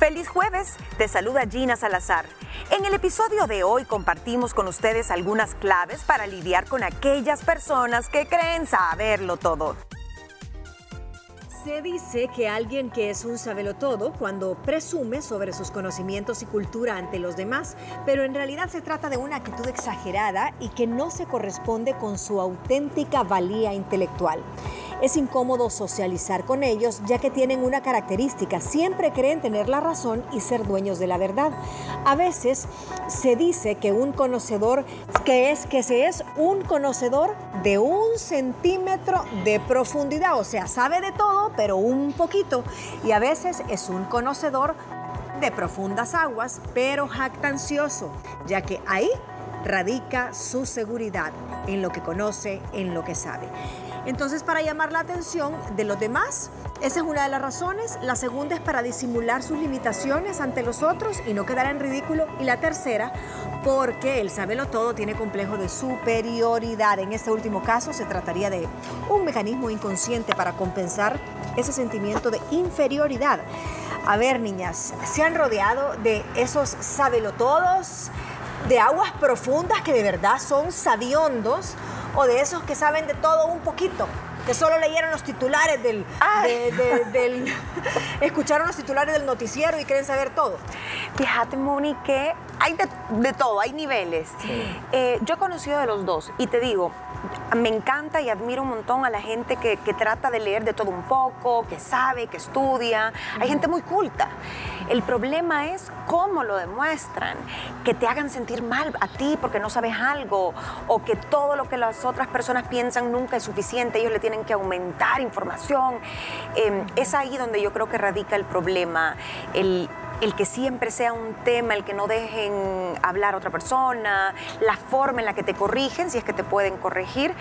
Feliz jueves, te saluda Gina Salazar. En el episodio de hoy compartimos con ustedes algunas claves para lidiar con aquellas personas que creen saberlo todo. Se dice que alguien que es un todo cuando presume sobre sus conocimientos y cultura ante los demás, pero en realidad se trata de una actitud exagerada y que no se corresponde con su auténtica valía intelectual. Es incómodo socializar con ellos ya que tienen una característica, siempre creen tener la razón y ser dueños de la verdad. A veces se dice que un conocedor, que es que se es un conocedor de un centímetro de profundidad, o sea, sabe de todo, pero un poquito, y a veces es un conocedor de profundas aguas, pero jactancioso, ya que ahí radica su seguridad en lo que conoce, en lo que sabe. Entonces, para llamar la atención de los demás, esa es una de las razones. La segunda es para disimular sus limitaciones ante los otros y no quedar en ridículo. Y la tercera, porque el sabelo todo tiene complejo de superioridad. En este último caso, se trataría de un mecanismo inconsciente para compensar ese sentimiento de inferioridad. A ver, niñas, se han rodeado de esos sabelotodos, de aguas profundas que de verdad son sabiondos o de esos que saben de todo un poquito, que solo leyeron los titulares del, del escucharon los titulares del noticiero y quieren saber todo. Fíjate, Moni, que hay de, todo, hay niveles. Eh, yo he conocido de los dos y te digo, me encanta y admiro un montón a la gente que, trata de leer de todo un poco, que sabe, que estudia. Hay gente muy culta. El problema es cómo lo demuestran, que te hagan sentir mal a ti porque no sabes algo o que todo lo que las otras personas piensan nunca es suficiente, ellos le tienen que aumentar información. Em, es ahí donde yo creo que radica el problema, el, el que siempre sea un tema, el que no dejen hablar a otra persona, la forma en la que te corrigen, si es que te pueden corregir.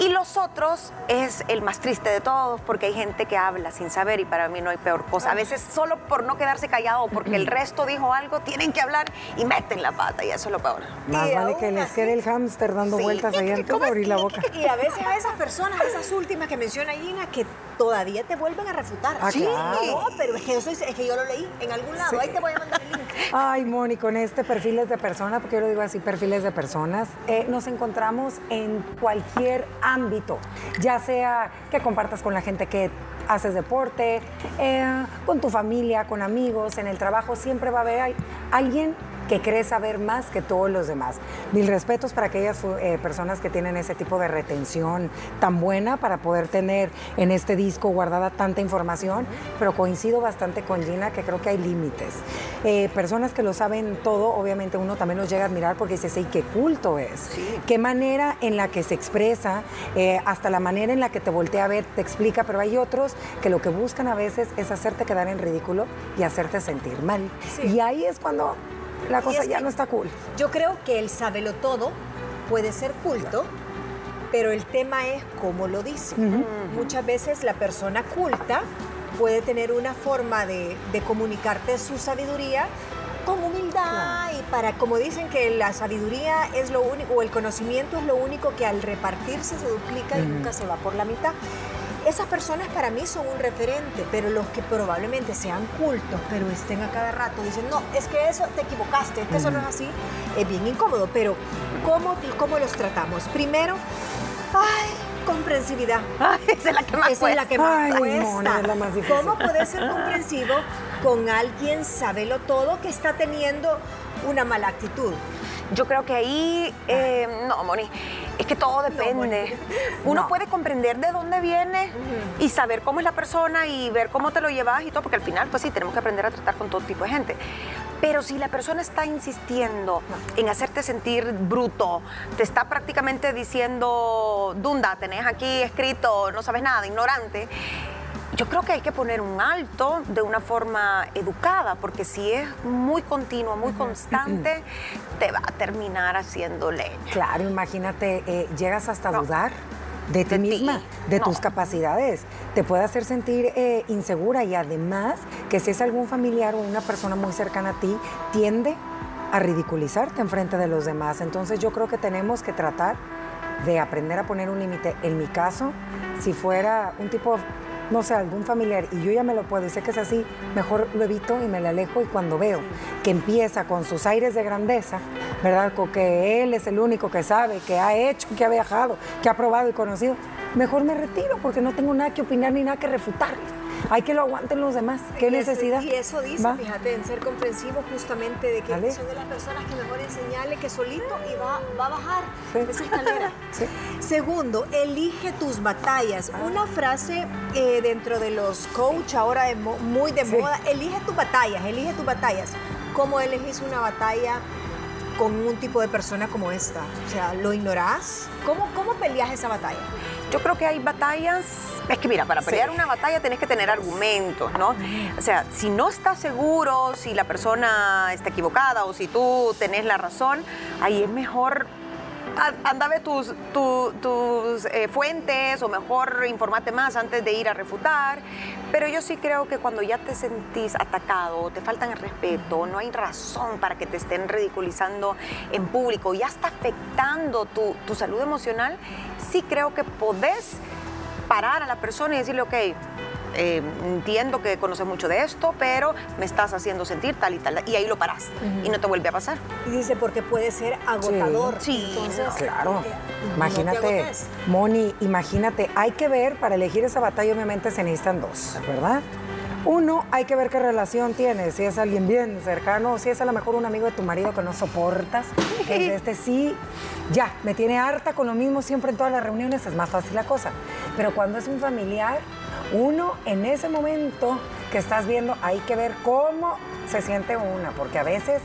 Y los otros es el más triste de todos, porque hay gente que habla sin saber y para mí no hay peor cosa. A veces solo por no quedarse callado o porque el resto dijo algo, tienen que hablar y meten la pata y eso es lo peor. Más vale que les quede el hámster dando vueltas ahí antes de abrir la boca. Y a veces a esas personas, esas últimas que menciona Gina, que todavía te vuelven a refutar. Ah, sí, no, pero es que, eso es, que yo lo leí en algún lado. Ahí te voy a mandar el link. Ay, Moni, con este perfiles de persona, porque yo lo digo así, perfiles de personas, eh, nos encontramos en cualquier ámbito, ya sea que compartas con la gente que haces deporte, eh, con tu familia, con amigos, en el trabajo, siempre va a haber alguien que cree saber más que todos los demás. Mil respetos para aquellas eh, personas que tienen ese tipo de retención tan buena para poder tener en este disco guardada tanta información, pero coincido bastante con Gina que creo que hay límites. Eh, personas que lo saben todo, obviamente uno también los llega a admirar porque dice, sí, qué culto es, qué manera en la que se expresa, eh, hasta la manera en la que te voltea a ver, te explica, pero hay otros que lo que buscan a veces es hacerte quedar en ridículo y hacerte sentir mal. Y ahí es cuando la cosa ya no está cool. Yo creo que el sabelo todo puede ser culto, pero el tema es cómo lo dice. Muchas veces la persona culta puede tener una forma de, comunicarte su sabiduría con humildad y para, como dicen que la sabiduría es lo único, o el conocimiento es lo único que al repartirse se duplica y nunca se va por la mitad. Esas personas para mí son un referente, pero los que probablemente sean cultos, pero estén a cada rato dicen, no, es que eso te equivocaste, es que eso no es así, es bien incómodo. Pero, ¿cómo, cómo los tratamos? Primero, ay, comprensividad. esa es la que más Esa es la que más cuesta. la más difícil. ¿Cómo puedes ser comprensivo con alguien, sabelo todo, que está teniendo una mala actitud? Yo creo que ahí, eh, no, Moni, es que todo depende. Uno puede comprender de dónde viene y saber cómo es la persona y ver cómo te lo llevas y todo, porque al final, pues sí, tenemos que aprender a tratar con todo tipo de gente. Pero si la persona está insistiendo en hacerte sentir bruto, te está prácticamente diciendo, Dunda, tenés aquí escrito, no sabes nada, ignorante, yo creo que hay que poner un alto de una forma educada, porque si es muy continuo, muy constante, te va a terminar haciendo leña. Claro, imagínate, eh, llegas hasta dudar de ti misma, de tus capacidades. Te puede hacer sentir eh, insegura y además que si es algún familiar o una persona muy cercana a ti, tiende a ridiculizarte en frente de los demás. Entonces yo creo que tenemos que tratar de aprender a poner un límite. En mi caso, si fuera un tipo no sé, algún familiar y yo ya me lo puedo y sé que es así, mejor lo evito y me le alejo y cuando veo que empieza con sus aires de grandeza, ¿verdad? Con que él es el único que sabe, que ha hecho, que ha viajado, que ha probado y conocido, mejor me retiro porque no tengo nada que opinar ni nada que refutar. Hay que lo aguanten los demás. ¿Qué necesidad? Y eso dice, fíjate, en ser comprensivo justamente de que son de las personas que mejor enseñarle que solito y va, va a bajar esa escalera. Segundo, elige tus batallas. Una frase eh, dentro de los coach ahora de muy de moda, elige tus batallas, elige tus batallas. ¿Cómo elegís una batalla con un tipo de persona como esta? O sea, ¿lo ignorás? ¿Cómo, cómo peleas esa batalla? Yo creo que hay batallas, es que mira, para pelear una batalla tenés que tener argumentos, ¿no? O sea, si no estás seguro, si la persona está equivocada o si tú tenés la razón, ahí es mejor anda a tus, tus eh, fuentes o mejor informate más antes de ir a refutar. Pero yo sí creo que cuando ya te sentís atacado, te faltan el respeto, no hay razón para que te estén ridiculizando en público, ya está afectando tu, tu salud emocional, sí creo que podés parar a la persona y decirle, ok, eh, entiendo que conoces mucho de esto, pero me estás haciendo sentir tal y tal. Y ahí lo paras y no te vuelve a pasar. Y dice, porque puede ser agotador. Sí, Entonces, claro. imagínate, Moni, imagínate, hay que ver, para elegir esa batalla obviamente se necesitan dos, ¿verdad? Uno, hay que ver qué relación tienes, si es alguien bien cercano, si es a lo mejor un amigo de tu marido que no soportas, que es este sí, ya, me tiene harta con lo mismo siempre en todas las reuniones, es más fácil la cosa. Pero cuando es un familiar, uno, en ese momento que estás viendo, hay que ver cómo se siente una, porque a veces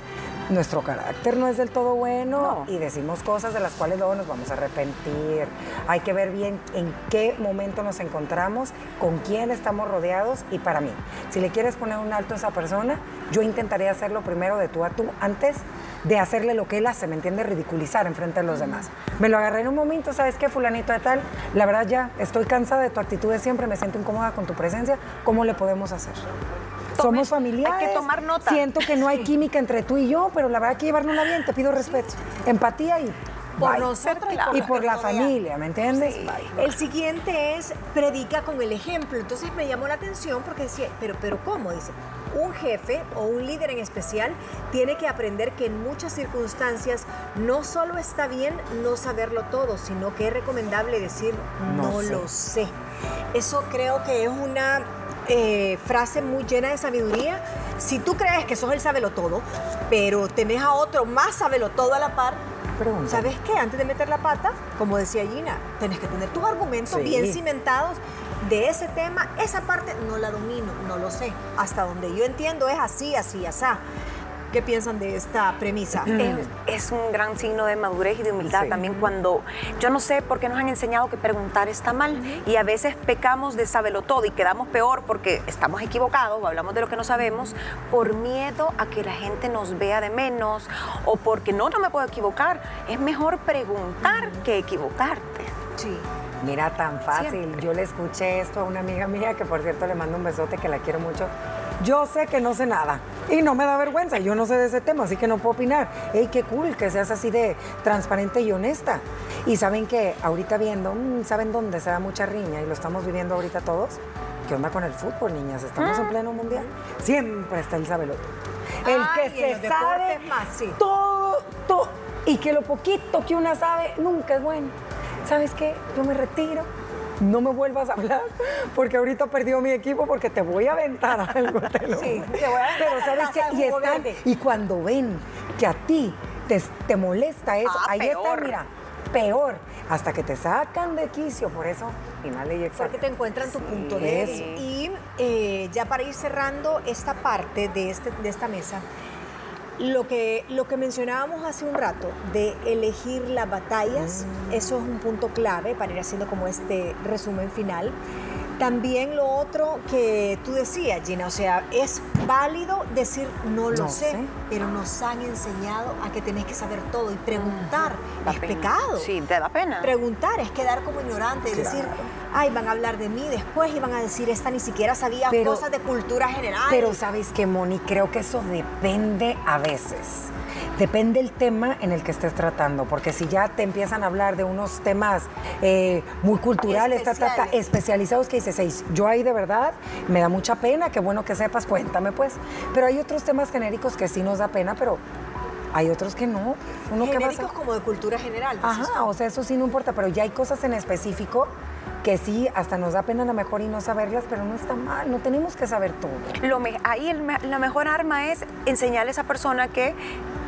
nuestro carácter no es del todo bueno y decimos cosas de las cuales luego nos vamos a arrepentir. Hay que ver bien en qué momento nos encontramos, con quién estamos rodeados y para mí, si le quieres poner un alto a esa persona, yo intentaría hacerlo primero de tú a tú antes de hacerle lo que él hace, ¿me entiende? Ridiculizar en frente de los demás. Me lo agarré en un momento, ¿sabes qué, fulanito de tal? La verdad ya estoy cansada de tu actitud de siempre, me siento incómoda con tu presencia, ¿cómo le podemos hacer? Somos familiares. Hay que tomar nota. Siento que no hay química entre tú y yo, pero la verdad hay que llevarnos bien, te pido respeto, empatía y por nosotros y por, la familia, ¿me entiendes? El siguiente es predica con el ejemplo. Entonces me llamó la atención porque decía, pero, pero ¿cómo? Dice, un jefe o un líder en especial tiene que aprender que en muchas circunstancias no solo está bien no saberlo todo, sino que es recomendable decir no, lo sé. Eso creo que es una eh, frase muy llena de sabiduría. Si tú crees que sos el sabelo todo, pero tenés a otro más sabelo todo a la par, ¿sabes qué? Antes de meter la pata, como decía Gina, tenés que tener tus argumentos bien cimentados de ese tema. Esa parte no la domino, no lo sé. Hasta donde yo entiendo es así, así, así. ¿Qué piensan de esta premisa? Es, un gran signo de madurez y de humildad también cuando yo no sé por qué nos han enseñado que preguntar está mal y a veces pecamos de saberlo todo y quedamos peor porque estamos equivocados o hablamos de lo que no sabemos por miedo a que la gente nos vea de menos o porque no, no me puedo equivocar. Es mejor preguntar que equivocarte. Sí. Mira, tan fácil. Yo le escuché esto a una amiga mía, que por cierto le mando un besote, que la quiero mucho. Yo sé que no sé nada y no me da vergüenza, yo no sé de ese tema, así que no puedo opinar. ¡Ey, qué cool que seas así de transparente y honesta! Y saben que ahorita viendo, mm, ¿saben dónde se da mucha riña? Y lo estamos viviendo ahorita todos. ¿Qué onda con el fútbol, niñas? Estamos en ah. pleno mundial. Siempre está el sabeloto. El que se sabe más, sí. todo, todo, y que lo poquito que una sabe nunca es bueno. ¿Sabes qué? Yo me retiro no me vuelvas a hablar porque ahorita perdió mi equipo porque te voy a aventar algo. Te lo sí, te voy a Pero sabes que y, están, y cuando ven que a ti te, molesta eso, ah, ahí está, mira, peor, hasta que te sacan de quicio, por eso, final y Porque te encuentran tu punto de eso. Y eh, ya para ir cerrando esta parte de, este, de esta mesa, lo que, lo que mencionábamos hace un rato de elegir las batallas, mm. eso es un punto clave para ir haciendo como este resumen final. También lo otro que tú decías, Gina, o sea, es válido decir no lo sé, pero nos han enseñado a que tenés que saber todo y preguntar es pecado. Sí, te da pena. Preguntar es quedar como ignorante y decir, ay, van a hablar de mí después y van a decir, esta ni siquiera sabía cosas de cultura general. Pero sabes que, Moni, creo que eso depende a veces. Depende el tema en el que estés tratando, porque si ya te empiezan a hablar de unos temas eh, muy culturales, ta, ta, especializados, que dices, "Ey, yo ahí de verdad me da mucha pena, qué bueno que sepas, cuéntame pues. Pero hay otros temas genéricos que sí nos da pena, pero hay otros que no. Uno que va a Genéricos como de cultura general. dices Ajá, o sea, eso sí no importa, pero ya hay cosas en específico que sí, hasta nos da pena a lo mejor y no saberlas, pero no está mal, no tenemos que saber todo. Lo me- ahí el me- la mejor arma es enseñarle a esa persona que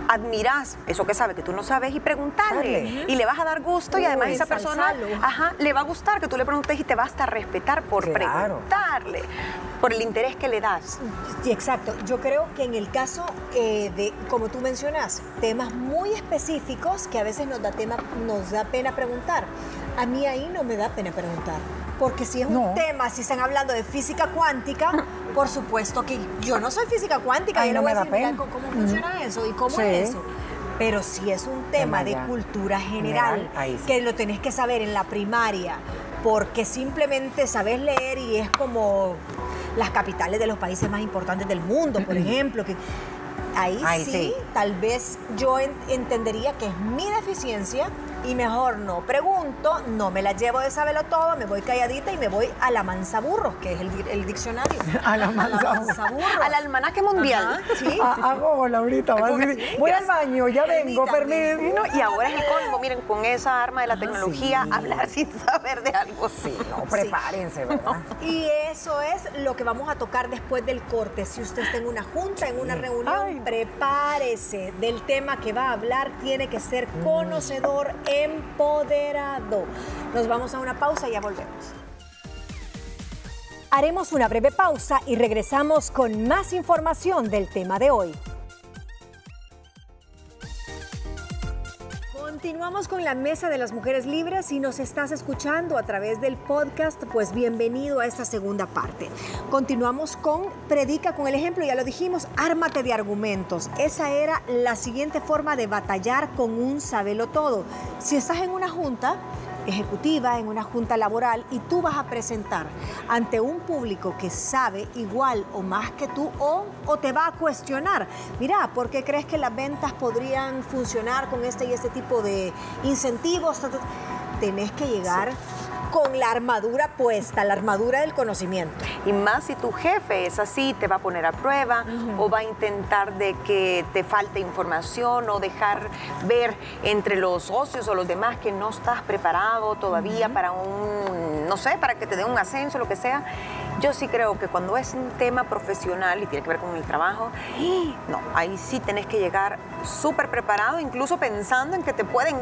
admiras eso que sabe que tú no sabes y preguntarle. Dale. Y le vas a dar gusto y además esa persona ajá, le va a gustar que tú le preguntes y te va hasta respetar por Claro. preguntarle, por el interés que le das. Sí, exacto. Yo creo que en el caso eh, de, como tú mencionas, temas muy específicos que a veces nos da, tema, nos da pena preguntar. A mí ahí no me da pena preguntar. Porque si es un tema, si están hablando de física cuántica, por supuesto que yo no soy física cuántica. Ay, yo le no voy me a decir, mira. ¿cómo cómo funciona eso? ¿Y cómo Sí. Es eso? Pero si es un tema de cultura general, General, ahí sí. que lo tenés que saber en la primaria, porque simplemente sabes leer y es como las capitales de los países más importantes del mundo, por ejemplo, que ahí, Ahí sí, sí. tal vez yo en- entendería que es mi deficiencia y mejor no pregunto, no me la llevo de saberlo todo, me voy calladita y me voy a la mansa burros, que es el, el diccionario. A la mansa burros. Al almanaque mundial. Ajá, sí. Ah, Hago Laurita, vas a decir, voy al baño, ya vengo, permiso. No, y ahora es el colmo, miren, con esa arma de la tecnología, sí. hablar sin saber de algo. Sí, no, prepárense, ¿verdad? Y eso es lo que vamos a tocar después del corte. Si usted está en una junta, en una reunión, Ay. prepárese del tema que va a hablar. Tiene que ser conocedor, empoderado. Nos vamos a una pausa y ya volvemos. Haremos una breve pausa y regresamos con más información del tema de hoy. Continuamos con la Mesa de las Mujeres Libres. Si nos estás escuchando a través del podcast, pues bienvenido a esta segunda parte. Continuamos con Predica con el ejemplo, ya lo dijimos, ármate de argumentos. Esa era la siguiente forma de batallar con un sabelo todo. Si estás en una junta, ejecutiva, en una junta laboral y tú vas a presentar ante un público que sabe igual o más que tú o, o te va a cuestionar, mira, ¿por qué crees que las ventas podrían funcionar con este y este tipo de incentivos? Tenés que llegar con la armadura puesta, la armadura del conocimiento. Y más si tu jefe es así, te va a poner a prueba o va a intentar de que te falte información o dejar ver entre los socios o los demás que no estás preparado todavía para un, no sé, para que te dé un ascenso, lo que sea. Yo sí creo que cuando es un tema profesional y tiene que ver con el trabajo, no, ahí sí tenés que llegar súper preparado, incluso pensando en que te pueden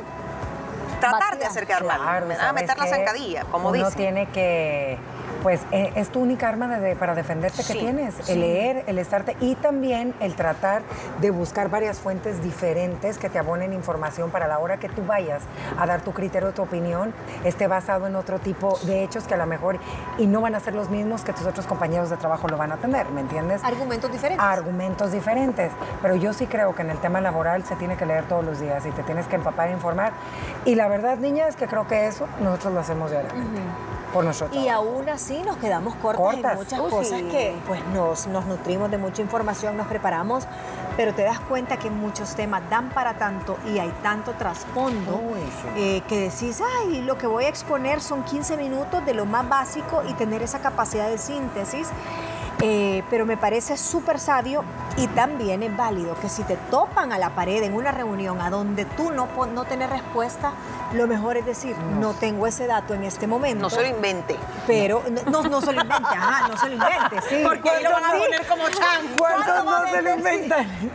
tratar de hacer quedar mal, Claro, ¿verdad? ¿sabes meter la zancadilla, como Uno dicen. tiene que, pues, eh, es tu única arma de- de- para defenderte que tienes. sí. El leer, el estarte y también el tratar de buscar varias fuentes diferentes que te abonen información para la hora que tú vayas a dar tu criterio, tu opinión, esté basado en otro tipo de hechos que a lo mejor y no van a ser los mismos que tus otros compañeros de trabajo lo van a tener, ¿me entiendes? Argumentos diferentes. argumentos diferentes. Pero yo sí creo que en el tema laboral se tiene que leer todos los días y te tienes que empapar e informar. Y la verdad, niña, es que creo que eso nosotros lo hacemos diariamente. Por nosotros. Y aún así nos quedamos cortas, Cortas. en muchas Uh, cosas sí. que pues nos, nos nutrimos de mucha información, nos preparamos, pero te das cuenta que muchos temas dan para tanto y hay tanto trasfondo eh, que decís, ay, lo que voy a exponer son 15 minutos de lo más básico y tener esa capacidad de síntesis. Eh, pero me parece súper sabio y también es válido que si te topan a la pared en una reunión a donde tú no, no tenés respuesta, lo mejor es decir, no, tengo ese dato en este momento. No se lo invente. Pero no, no se lo invente, ajá, no se lo invente, sí. Porque ahí lo van a poner como chan. ¿Cuántos no se lo inventan?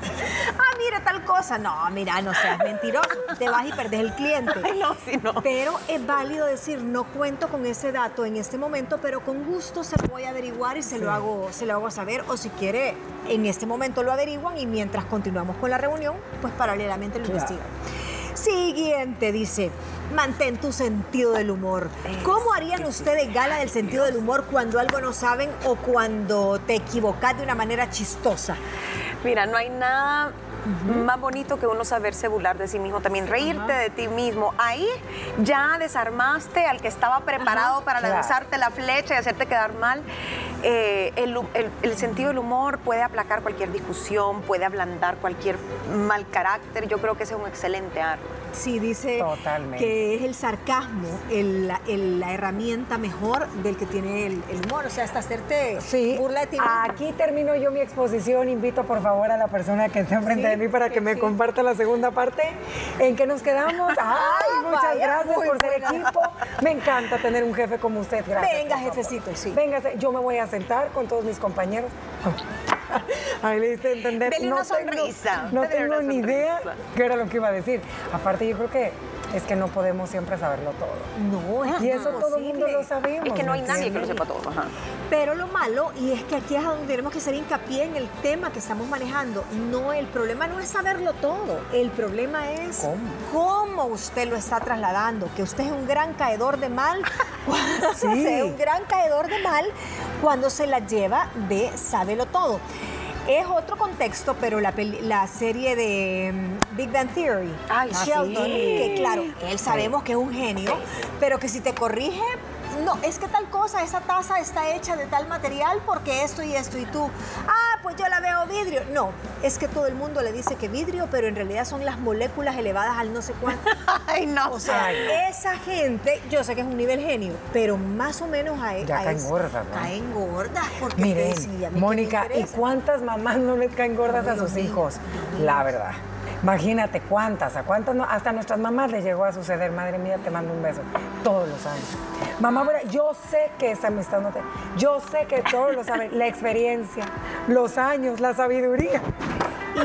tal cosa. No, mira, no seas mentiroso. Te vas y perdes el cliente. Ay, no, si no. Pero es válido decir, no cuento con ese dato en este momento, pero con gusto se lo voy a averiguar y se lo hago, se lo hago saber. O si quiere, en este momento lo averiguan y mientras continuamos con la reunión, pues paralelamente lo Claro. investigan. Siguiente, dice, mantén tu sentido del humor. ¿Cómo harían ustedes gala del sentido del humor cuando algo no saben o cuando te equivocas de una manera chistosa? Mira, no hay nada más bonito que uno saberse burlar de sí mismo, también reírte de ti mismo. Ahí ya desarmaste al que estaba preparado para Claro. lanzarte la flecha y hacerte quedar mal. eh, el, el- el sentido del humor puede aplacar cualquier discusión, puede ablandar cualquier mal carácter. Yo creo que ese es un excelente arma. Sí, dice Totalmente. que es el sarcasmo el- la- el- la herramienta mejor del que tiene el, el humor. O sea, hasta hacerte Sí, burla de ti aquí termino yo mi exposición. Invito por favor a la persona que está enfrente Sí, de mí para que que me sí. comparta la segunda parte. ¿En qué nos quedamos? Ay, muchas vaya, gracias por ser equipo. Me encanta tener un jefe como usted. Gracias. Venga, jefecito, sí. Véngase, yo me voy a sentar con todos mis compañeros. Ahí le diste entender. Dele una tengo- sonrisa. no Dele tengo ni idea qué era lo que iba a decir. Aparte, yo creo que es que no podemos siempre saberlo todo. No, es Y eso todo el mundo imposible. lo sabemos. Es que no hay ¿me nadie que lo sepa todo. ajá. Pero lo malo, y es que aquí es donde tenemos que hacer hincapié en el tema que estamos manejando. No, el problema no es saberlo todo. El problema es ¿Cómo? cómo usted lo está trasladando. Que usted es un gran caedor de mal. Sí. o sea, un gran caedor de mal cuando se la lleva de sábelo todo. Es otro contexto, pero la, serie de mm, Big Bang Theory, Ay, Sheldon, sí. que claro, él sabemos que es un genio, pero que si te corrige, no, es que tal cosa, esa taza está hecha de tal material porque esto y esto y tú, ah, pues yo la veo vidrio. No, es que todo el mundo le dice que vidrio, pero en realidad son las moléculas elevadas al no sé cuánto. Ay, no. O sea, Ay, esa gente, yo sé que es un nivel genio, pero más o menos a, Ya a caen ese- gordas, ¿no? Caen gordas, porque Miren, Mónica, ¿y cuántas mamás no les caen gordas a sus hijos? La verdad. Imagínate cuántas, a cuántas no, hasta a nuestras mamás les llegó a suceder, madre mía, te mando un beso, todos lo saben. Mamá, yo sé que esa amistad no te, yo sé que todos lo saben, la experiencia, los años, la sabiduría.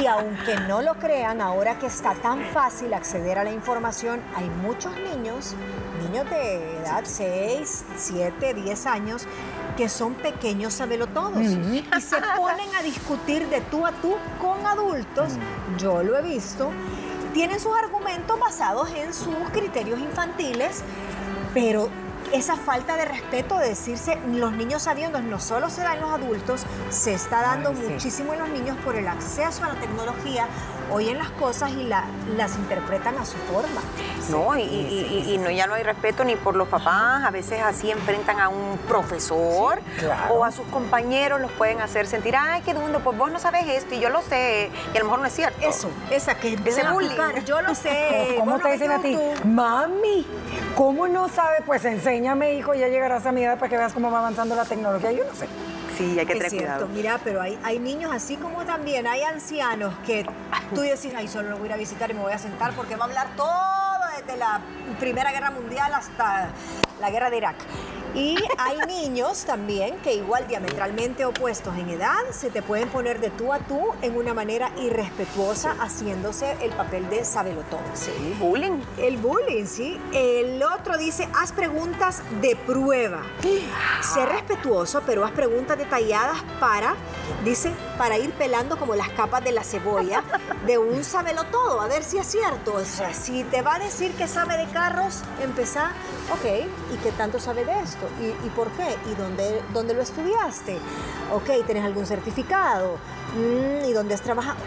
Y aunque no lo crean, ahora que está tan fácil acceder a la información, hay muchos niños, niños de edad 6, 7, 10 años, que son pequeños sabelotodos y se ponen a discutir de tú a tú con adultos. Yo lo he visto. Tienen sus argumentos basados en sus criterios infantiles, pero esa falta de respeto de decirse los niños sabiendo no solo se da en los adultos, se está dando Ay, sí. muchísimo en los niños por el acceso a la tecnología, oyen las cosas y la- las interpretan a su forma. No, y, y- y- y no, ya no hay respeto ni por los papás, a veces así enfrentan a un profesor Sí, claro. o a sus compañeros, los pueden hacer sentir, ay, qué dundo, pues vos no sabes esto y yo lo sé, y a lo mejor no es cierto. Eso, esa que Ese bullying. aplicar, Yo lo sé. ¿Cómo te dicen a ti? Mami, ¿cómo no sabe? Pues enséñame, hijo, ya llegarás a mi edad para que veas cómo va avanzando la tecnología. Yo no sé. Sí, hay que Es tener cierto, cuidado. mira, pero hay, hay niños así como también hay ancianos que tú decís, ay, solo lo voy a ir a visitar y me voy a sentar porque va a hablar todo desde la Primera Guerra Mundial hasta la Guerra de Irak. Y hay niños también que igual diametralmente opuestos en edad se te pueden poner de tú a tú en una manera irrespetuosa haciéndose el papel de sabelotón. Sí, bullying. El bullying, sí. El otro dice, haz preguntas de prueba. Sé respetuoso, pero haz preguntas detalladas para, dice, para ir pelando como las capas de la cebolla de un sabelo todo, a ver si es cierto. O sea, si te va a decir que sabe de carros, empezá, ok, ¿y qué tanto sabe de esto? ¿Y, y por qué? ¿Y dónde, dónde lo estudiaste? Ok, ¿tenés algún certificado? Mm, ¿Y dónde has trabajado?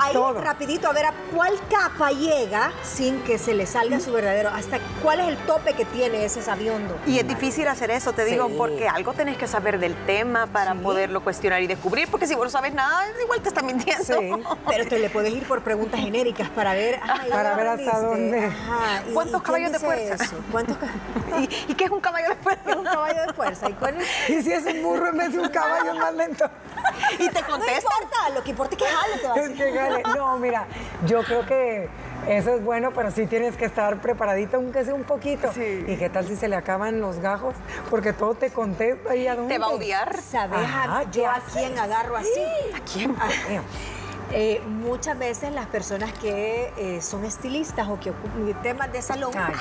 Ahí Todo. rapidito a ver a cuál capa llega sin que se le salga su verdadero, hasta cuál es el tope que tiene ese sabiondo. Y es difícil hacer eso, te digo, Sí. porque algo tenés que saber del tema para Sí. poderlo cuestionar y descubrir, porque si vos no sabes nada, igual te están mintiendo. Sí. Pero te le puedes ir por preguntas genéricas para ver, ajá, ¿y Para ver hasta dónde. Ajá, ¿y- ¿Cuántos y caballos de fuerza? eso? ¿Cuántos ca- ¿Y, y qué es un caballo de fuerza? es un caballo de fuerza? ¿Y cuál es? Y si es un burro en vez de un caballo más lento. Y te No contestan. importa, lo que importa es que jale te va a No, mira, yo creo que eso es bueno, pero sí tienes que estar preparadita, aunque sea un poquito. Sí. ¿Y qué tal si se le acaban los gajos? Porque todo te contesta y a dónde. Te va a odiar. ¿Sabes Ajá, yo ¿qué a quién agarro así? ¿A quién? Feo. Eh, muchas veces las personas que eh, son estilistas o que ocupan temas de salón Ah,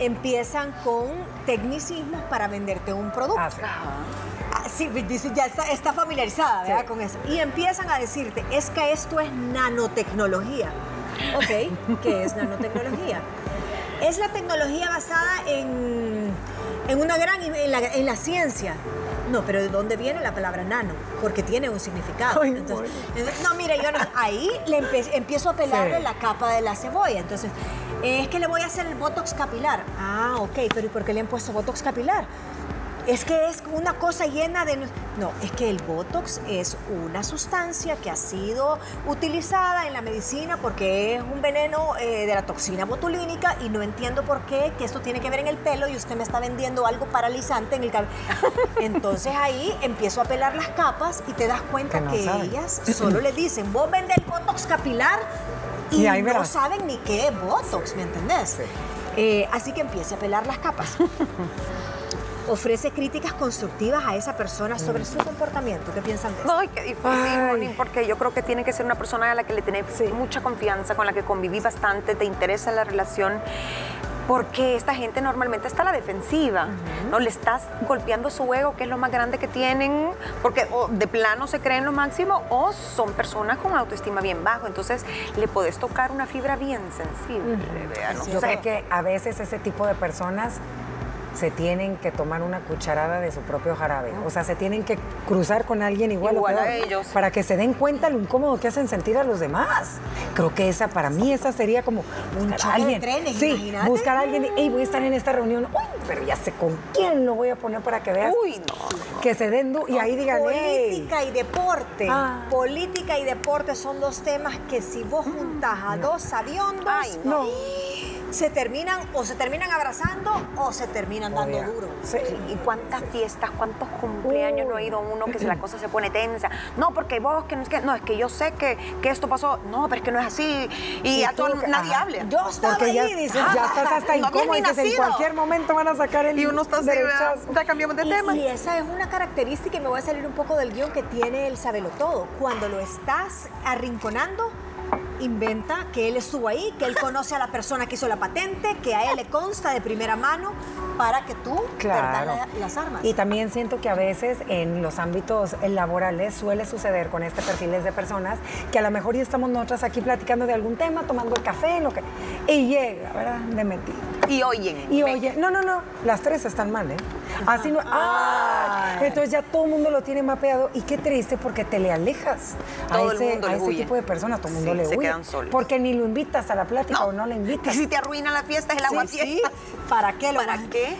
empiezan con tecnicismos para venderte un producto. Ah, sí. Ya está, está familiarizada ¿verdad? Sí. con eso. Y empiezan a decirte, es que esto es nanotecnología. Ok, ¿qué es nanotecnología? Es la tecnología basada en, en una gran, en la, en la ciencia. No, pero ¿de dónde viene la palabra nano? Porque tiene un significado. Ay, Entonces, entonces, no, mire, yo no, ahí le empe- empiezo a pelarle Sí. la capa de la cebolla. Entonces, es que le voy a hacer el botox capilar. Ah, ok, pero ¿y por qué le han puesto botox capilar? Es que es una cosa llena de... No, es que el Botox es una sustancia que ha sido utilizada en la medicina porque es un veneno eh, de la toxina botulínica y no entiendo por qué, que esto tiene que ver en el pelo y usted me está vendiendo algo paralizante en el cabello. Entonces ahí empiezo a pelar las capas y te das cuenta que, ellas solo le dicen, vos vendes el Botox capilar y, no saben ni qué es Botox, ¿me entendés? Eh, así que empiece a pelar las capas. ofrece críticas constructivas a esa persona sobre su comportamiento. ¿Qué piensan de eso? Ay, qué difícil, porque yo creo que tiene que ser una persona a la que le tenés mucha confianza, con la que conviví bastante, te interesa la relación porque esta gente normalmente está a la defensiva, ¿no? Le estás golpeando su ego, que es lo más grande que tienen, porque o de plano se creen lo máximo o son personas con autoestima bien bajo, entonces le puedes tocar una fibra bien sensible. Yo creo que a veces ese tipo de personas se tienen que tomar una cucharada de su propio jarabe. O sea, se tienen que cruzar con alguien igual, a ellos. Para que se den cuenta lo incómodo que hacen sentir a los demás. Creo que esa, para mí, esa sería como un alguien. sí, buscar a alguien y voy a estar en esta reunión. Uy, pero ya sé con quién lo voy a poner para que veas. Uy, no. Que se den y ahí digan. Política y deporte. Ah. Política y deporte son dos temas que si vos juntas a dos aviondos. Ay, no se terminan o se terminan abrazando o se terminan dando duro. ¿Y cuántas fiestas, cuántos cumpleaños no ha ido uno que la cosa se pone tensa? No, porque vos, que no es que, no, es que yo sé que, que esto pasó. No, pero es que no es así. Y, a todo nadie hable. Yo estaba porque ya, ahí, ya estás hasta no incómodo, en cualquier momento van a sacar el Y uno está así, ya cambiamos de tema. Y esa es una característica, y me voy a salir un poco del guion que tiene el sabelo todo. Cuando lo estás arrinconando, inventa que él estuvo ahí, que él conoce a la persona que hizo la patente, que a él le consta de primera mano para que tú claro. las armas. Y también siento que a veces en los ámbitos laborales suele suceder con este perfiles de personas que a lo mejor ya estamos nosotras aquí platicando de algún tema, tomando el café, lo que y llega, ¿verdad? De mentir. Y oyen. Y oyen. No, no, no, las tres están mal, ¿eh? Así no. ¡Ah! Entonces ya todo el mundo lo tiene mapeado y qué triste porque te le alejas a ese, a ese tipo de personas, todo el mundo le huye. Porque ni lo invitas a la plática o no le invitas. Y si te arruina la fiesta, es el agua sí, ¿Para qué lo ¿Para qué?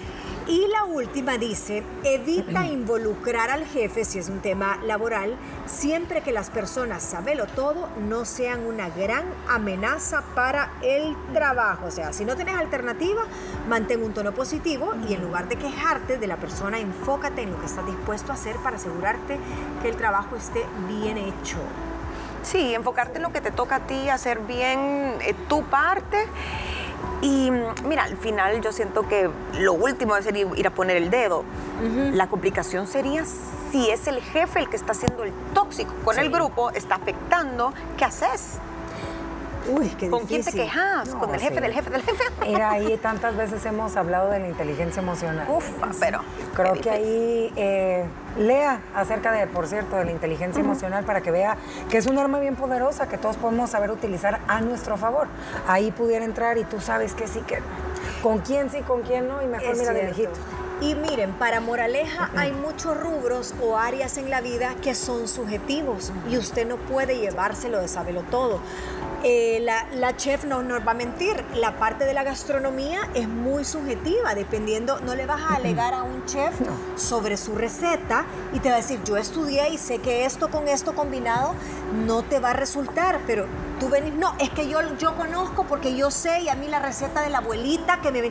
Y la última dice, evita involucrar al jefe, si es un tema laboral, siempre que las personas, sabelo todo, no sean una gran amenaza para el trabajo. O sea, si no tienes alternativa, mantén un tono positivo y en lugar de quejarte de la persona, enfócate en lo que estás dispuesto a hacer para asegurarte que el trabajo esté bien hecho. Sí, enfocarte en lo que te toca a ti, hacer bien eh, tu parte. Y mira, al final yo siento que lo último es ir, a poner el dedo. La complicación sería si es el jefe el que está haciendo el tóxico con el grupo, está afectando, ¿qué haces? Uy, qué ¿Con quién te quejas? ¿Con el jefe del jefe del jefe? Mira, ahí tantas veces hemos hablado de la inteligencia emocional. Ufa, pero... Creo que ahí eh, lea acerca de, por cierto, de la inteligencia emocional para que vea que es un arma bien poderosa que todos podemos saber utilizar a nuestro favor. Ahí pudiera entrar y tú sabes que sí, que con quién sí, con quién no, y mejor mira de. Y miren, para moraleja hay muchos rubros o áreas en la vida que son subjetivos y usted no puede llevárselo de saberlo todo. Eh, la, chef no nos va a mentir, la parte de la gastronomía es muy subjetiva, dependiendo, no le vas a alegar a un chef sobre su receta y te va a decir, yo estudié y sé que esto con esto combinado no te va a resultar, pero tú venís, no, es que yo, yo conozco porque yo sé y a mí la receta de la abuelita que me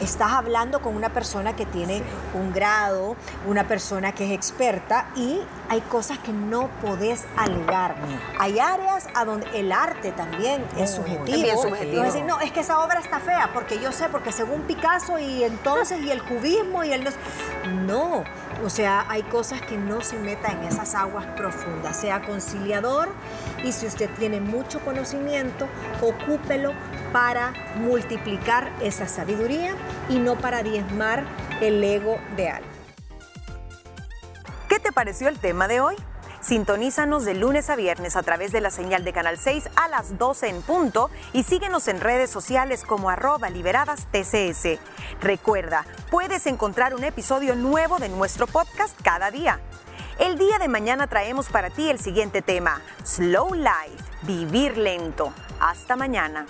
estás hablando con una persona que tiene un grado, una persona que es experta y hay cosas que no podés alegar. Hay áreas a donde el arte también es subjetivo. Es subjetivo. decir, no, es que esa obra está fea porque yo sé, porque según Picasso y entonces y el cubismo y el... No, o sea, hay cosas que no se metan en esas aguas profundas. Sea conciliador y si usted tiene mucho conocimiento, ocúpelo para multiplicar esa sabiduría y no para diezmar el ego de alguien. ¿Qué te pareció el tema de hoy? Sintonízanos de lunes a viernes a través de la señal de Canal 6 a las 12 en punto y síguenos en redes sociales como arroba liberadas TCS. Recuerda, puedes encontrar un episodio nuevo de nuestro podcast cada día. El día de mañana traemos para ti el siguiente tema, Slow Life, vivir lento. Hasta mañana.